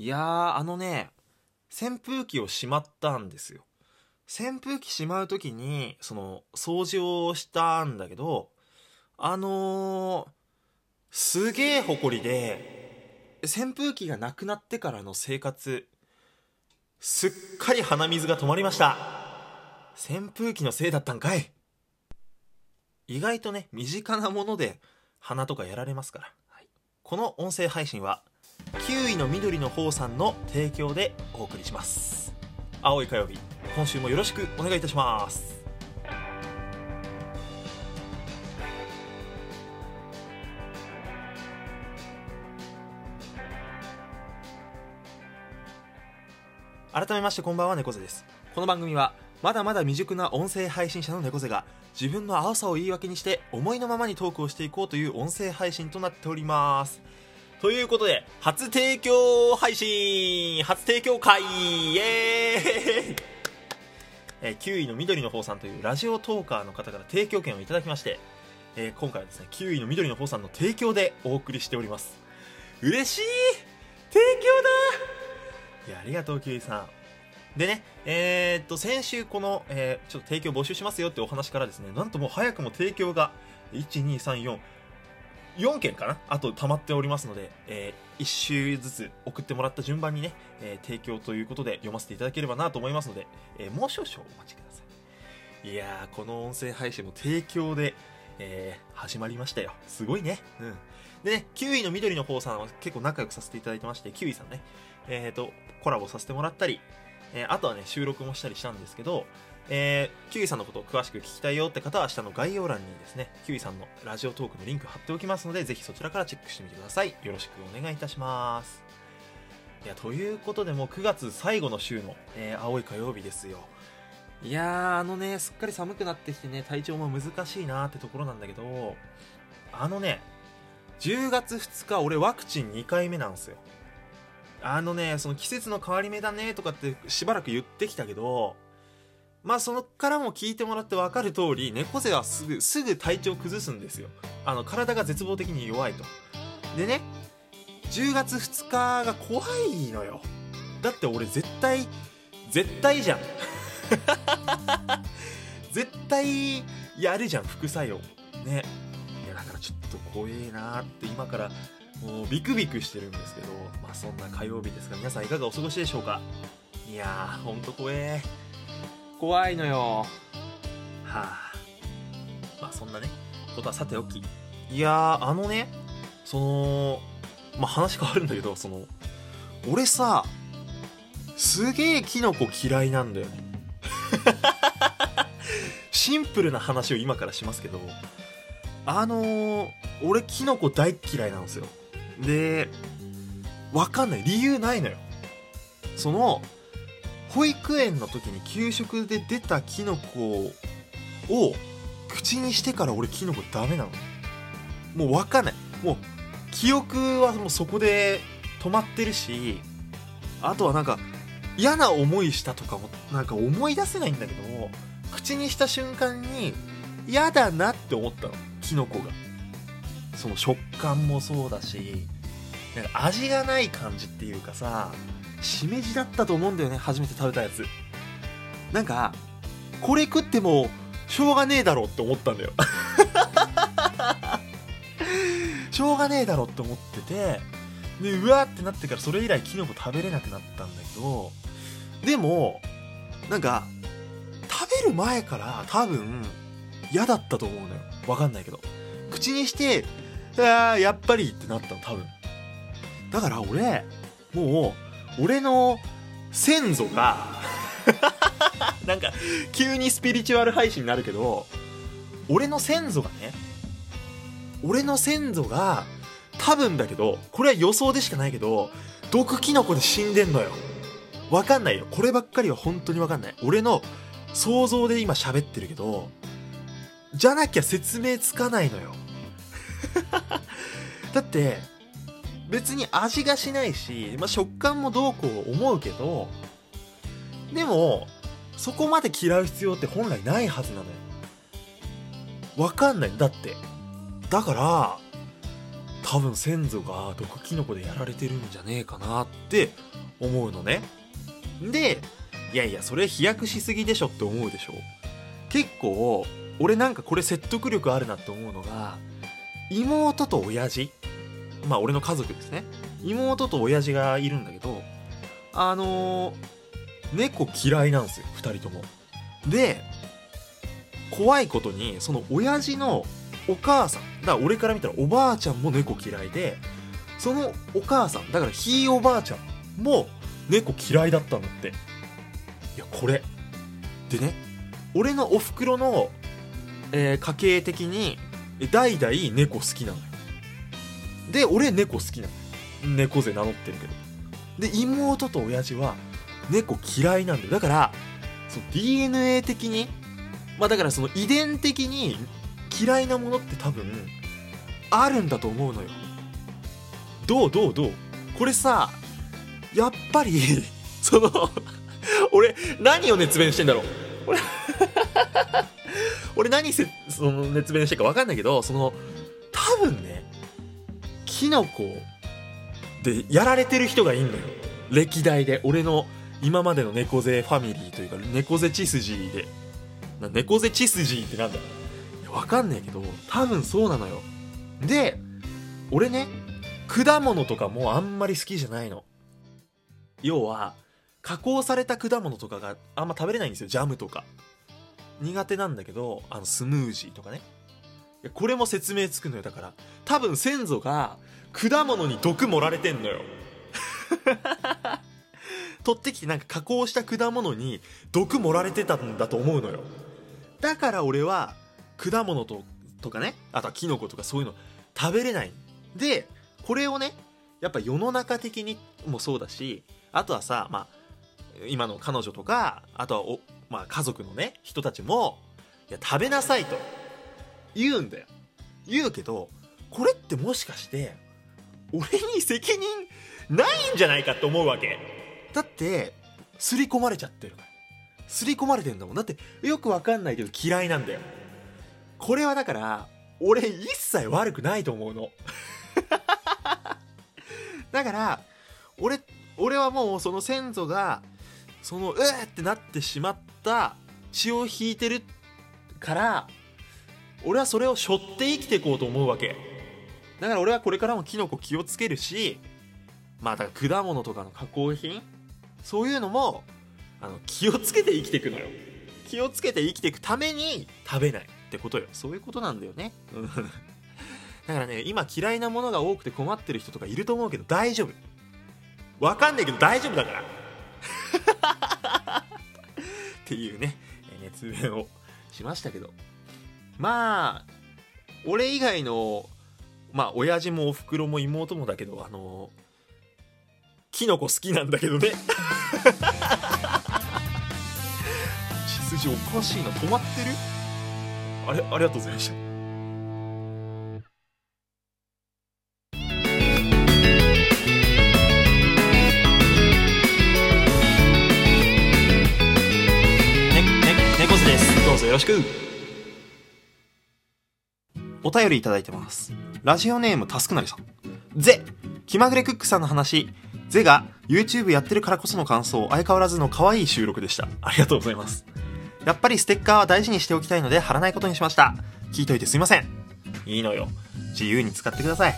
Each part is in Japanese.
いやーあのね扇風機をしまったんですよ。扇風機しまう時にその掃除をしたんだけどあのー、すげえ埃で扇風機がなくなってからの生活すっかり鼻水が止まりました。扇風機のせいだったんかい。意外とね身近なもので鼻とかやられますから、はい、この音声配信は9位の緑の方さんの提供でお送りします。青い火曜日今週もよろしくお願いいたします。改めましてこんばんは猫背です。この番組はまだまだ未熟な音声配信者の猫背が自分の青さを言い訳にして思いのままにトークをしていこうという音声配信となっております。ということで初提供配信初提供会イエーイ。えー、9位の緑の方さんというラジオトーカーの方から提供権をいただきまして、えー、今回はですね9位の緑の方さんの提供でお送りしております。嬉しい!提供だ!いやありがとう9位さん。でね、えー、っと、先週この、えー、ちょっと提供募集しますよってお話からですね、なんともう早くも提供が、1、2、3、4、4件かな？あと溜まっておりますので、えー、1週ずつ送ってもらった順番にね、えー、提供ということで読ませていただければなと思いますので、えー、もう少々お待ちください。いやー、この音声配信も提供で、えー、始まりましたよ。すごいね。うん。でね、キウイの緑の方さんは結構仲良くさせていただいてまして、キウイさんね、えっ、ー、と、コラボさせてもらったり、えー、あとはね、収録もしたりしたんですけど、えー、キウイさんのことを詳しく聞きたいよって方は下の概要欄にですね、キウイさんのラジオトークのリンク貼っておきますので、ぜひそちらからチェックしてみてください。よろしくお願いいたします。いや、ということでもう9月最後の週の、えー、青い火曜日ですよ。いやー、あのね、すっかり寒くなってきてね、体調も難しいなーってところなんだけど、あのね、10月2日、俺ワクチン2回目なんですよ。あのね、その季節の変わり目だねとかってしばらく言ってきたけど、まあそのからも聞いてもらって分かる通り、猫背はすぐ、すぐ体調崩すんですよ。あの、体が絶望的に弱いと。でね、10月2日が怖いのよ。だって俺絶対、絶対じゃん。絶対やるじゃん、副作用。ね。いや、だからちょっと怖えなって今からもうビクビクしてるんですけど、まあそんな火曜日ですが、皆さんいかがお過ごしでしょうか？いやー、ほんと怖え。怖いのよ。はあ。まあそんなね、ことはさておき。いやー、あのね、その、まあ話変わるんだけど、その、俺さ、すげえキノコ嫌いなんだよね。シンプルな話を今からしますけど、あのー、俺キノコ大嫌いなんですよ。で、わかんない。理由ないのよ。その、保育園の時に給食で出たキノコを口にしてから俺キノコダメなの。もうわかんない。もう、記憶はもうそこで止まってるし、あとはなんか、嫌な思いしたとかもなんか思い出せないんだけども、口にした瞬間に嫌だなって思ったの。キノコが。その食感もそうだしなんか味がない感じっていうかさしめじだったと思うんだよね初めて食べたやつ。なんかこれ食ってもしょうがねえだろって思ったんだよ。しょうがねえだろって思っててでうわーってなってからそれ以来キノコ食べれなくなったんだけどでもなんか食べる前から多分嫌だったと思うのよ。わかんないけど。口にしてあやっぱりってなったの多分。だから俺もう俺の先祖が なんか急にスピリチュアル配信になるけど俺の先祖がね俺の先祖が多分だけどこれは予想でしかないけど毒キノコで死んでんのよ。わかんないよ。こればっかりは本当にわかんない。俺の想像で今喋ってるけどじゃなきゃ説明つかないのよ。だって別に味がしないし、まあ、食感もどうこう思うけどでもそこまで嫌う必要って本来ないはずなのよ。わかんない。だって。だから多分先祖が毒キノコでやられてるんじゃねえかなって思うのね。でいやいやそれ飛躍しすぎでしょって思うでしょ。結構俺なんかこれ説得力あるなって思うのが妹と親父。まあ俺の家族ですね。妹と親父がいるんだけどあのー、猫嫌いなんですよ2人とも。で怖いことにその親父のお母さんだから俺から見たらおばあちゃんも猫嫌いでそのお母さんだからひいおばあちゃんも猫嫌いだったんだって。いやこれ。でね俺のおふくろの、えー、家系的に代々猫好きなのよ。で俺猫好きなの。猫背名乗ってるけど。で妹と親父は猫嫌いなんだよ。だからその DNA 的にまあだからその遺伝的に嫌いなものって多分あるんだと思うのよ。どうどうどう？これさやっぱり その俺何を熱弁してんだろう？俺 俺何せその熱弁してるか分かんないけどその多分ねキノコでやられてる人がいんのよ。歴代で俺の今までの猫背ファミリーというか猫背血筋で。猫背血筋ってなんだ？わかんないけど多分そうなのよ。で俺ね果物とかもあんまり好きじゃないの。要は加工された果物とかがあんま食べれないんですよ。ジャムとか。苦手なんだけどあのスムージーとかね。これも説明つくのよ。だから多分先祖が果物に毒盛られてんのよ。取ってきてなんか加工した果物に毒盛られてたんだと思うのよ。だから俺は果物ととかねあとはキノコとかそういうの食べれない。でこれをねやっぱ世の中的にもそうだしあとはさまあ今の彼女とかあとはお、まあ、家族のね人たちもいや食べなさいと言うんだよ。言うけどこれってもしかして俺に責任ないんじゃないかって思うわけ。だって刷り込まれちゃってる。から刷り込まれてんだもん。だってよくわかんないけど嫌いなんだよ。これはだから俺一切悪くないと思うの。だから俺俺はもうその先祖がそのうーってなってしまった血を引いてるから俺はそれを背負って生きていこうと思うわけ。だから俺はこれからもキノコ気をつけるしまあだから果物とかの加工品そういうのもあの気をつけて生きていくのよ。気をつけて生きていくために食べないってことよ。そういうことなんだよね。だからね今嫌いなものが多くて困ってる人とかいると思うけど大丈夫。わかんないけど大丈夫だから。っていうね熱弁をしましたけど。まあ俺以外のまあ親父もおふくろも妹もだけどあのキノコ好きなんだけどね。血筋おかしいな止まってる？あれありがとうございました。どうぞよろしくお便りいただいてますラジオネームタスクなりさんぜ気まぐれクックさんの話ゼが YouTube やってるからこその感想、相変わらずの可愛い収録でした。ありがとうございます。やっぱりステッカーは大事にしておきたいので貼らないことにしました。聞いといてすいません。いいのよ。自由に使ってください。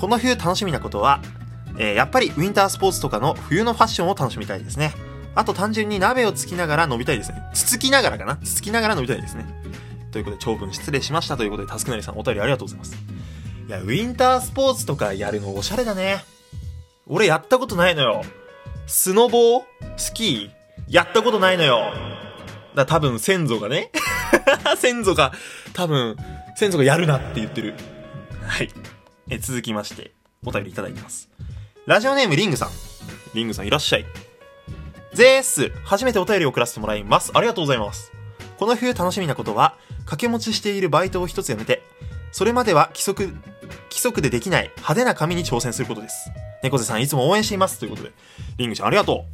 この冬楽しみなことは、えー、やっぱりウィンタースポーツとかの冬のファッションを楽しみたいですね。あと単純に鍋をつきながら飲みたいですね。つつきながらかなつつきながら飲みたいですね。ということで長文失礼しましたということで、タスクなりさんお便りありがとうございます。いや、ウィンタースポーツとかやるのおしゃれだね。俺やったことないのよ。スノボースキーやったことないのよ。だ多分先祖がね 先祖が、多分、先祖がやるなって言ってる。はい。え、続きまして、お便りいただいてます。ラジオネームリングさん。リングさんいらっしゃい。ゼース、初めてお便りを送らせてもらいます。ありがとうございます。この冬楽しみなことは、掛け持ちしているバイトを一つやめて、それまでは規則、規則でできない派手な紙に挑戦することです。猫背さんいつも応援しています。ということで、リングちゃんありがと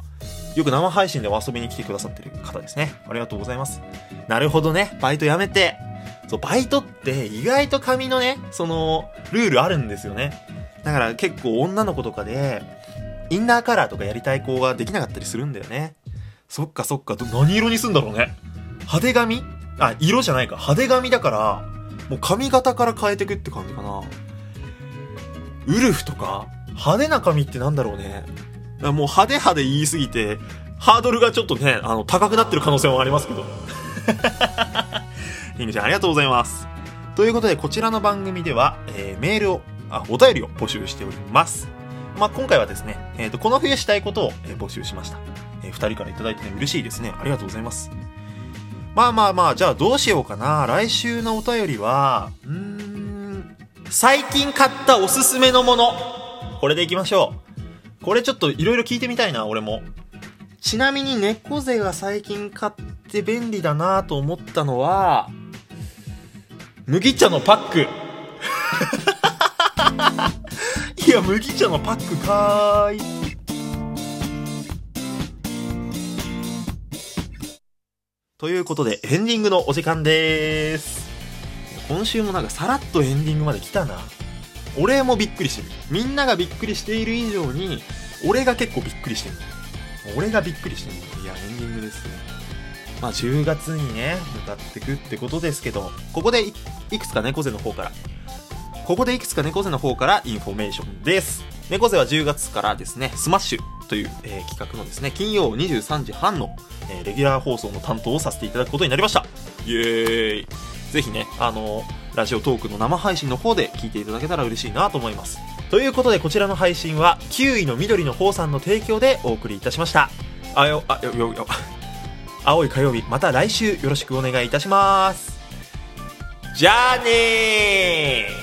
う。よく生配信でお遊びに来てくださってる方ですね。ありがとうございます。なるほどね。バイト辞めて、そう、バイトって意外と髪のね、その、ルールあるんですよね。だから結構女の子とかで、インナーカラーとかやりたい子ができなかったりするんだよね。そっかそっか、ど何色にすんだろうね。派手髪あ、色じゃないか。派手髪だから、もう髪型から変えてくって感じかな。ウルフとか派手な髪ってなんだろうね。もう派手派手言いすぎて、ハードルがちょっとね、あの、高くなってる可能性もありますけど。リングちゃんありがとうございます。ということで、こちらの番組では、えーメールを、あ、お便りを募集しております。まあ、今回はですね、えっ、と、この冬したいことを、えー募集しました。えー二人からいただいてね、嬉しいですね。ありがとうございます。まあまあまあ、じゃあどうしようかな。来週のお便りは、うーん、最近買ったおすすめのもの。これでいきましょう。これちょっといろいろ聞いてみたいな、俺も。ちなみに猫背が最近買って便利だなと思ったのは、麦茶のパック。いや、麦茶のパックかーい。ということで、エンディングのお時間です。今週もなんかさらっとエンディングまで来たな。俺もびっくりしてる。みんながびっくりしている以上に、俺が結構びっくりしてる。俺がびっくりしてる。いや、エンディングですね。まあ、10月にね、向かってくってことですけど、ここでいいくつか猫背の方から、ここでいくつか猫背の方からインフォメーションです。猫背は10月からですね、スマッシュという、えー企画のですね、金曜23時半の、えーレギュラー放送の担当をさせていただくことになりました。イエーイぜひね、あの Radiotalk の生配信の方で聞いていただけたら嬉しいなと思います。ということで、こちらの配信は、9位の緑の方さんの提供でお送りいたしました。あよ、あ、よ、よ、よ、青い火曜日、また来週よろしくお願いいたします。じゃあねー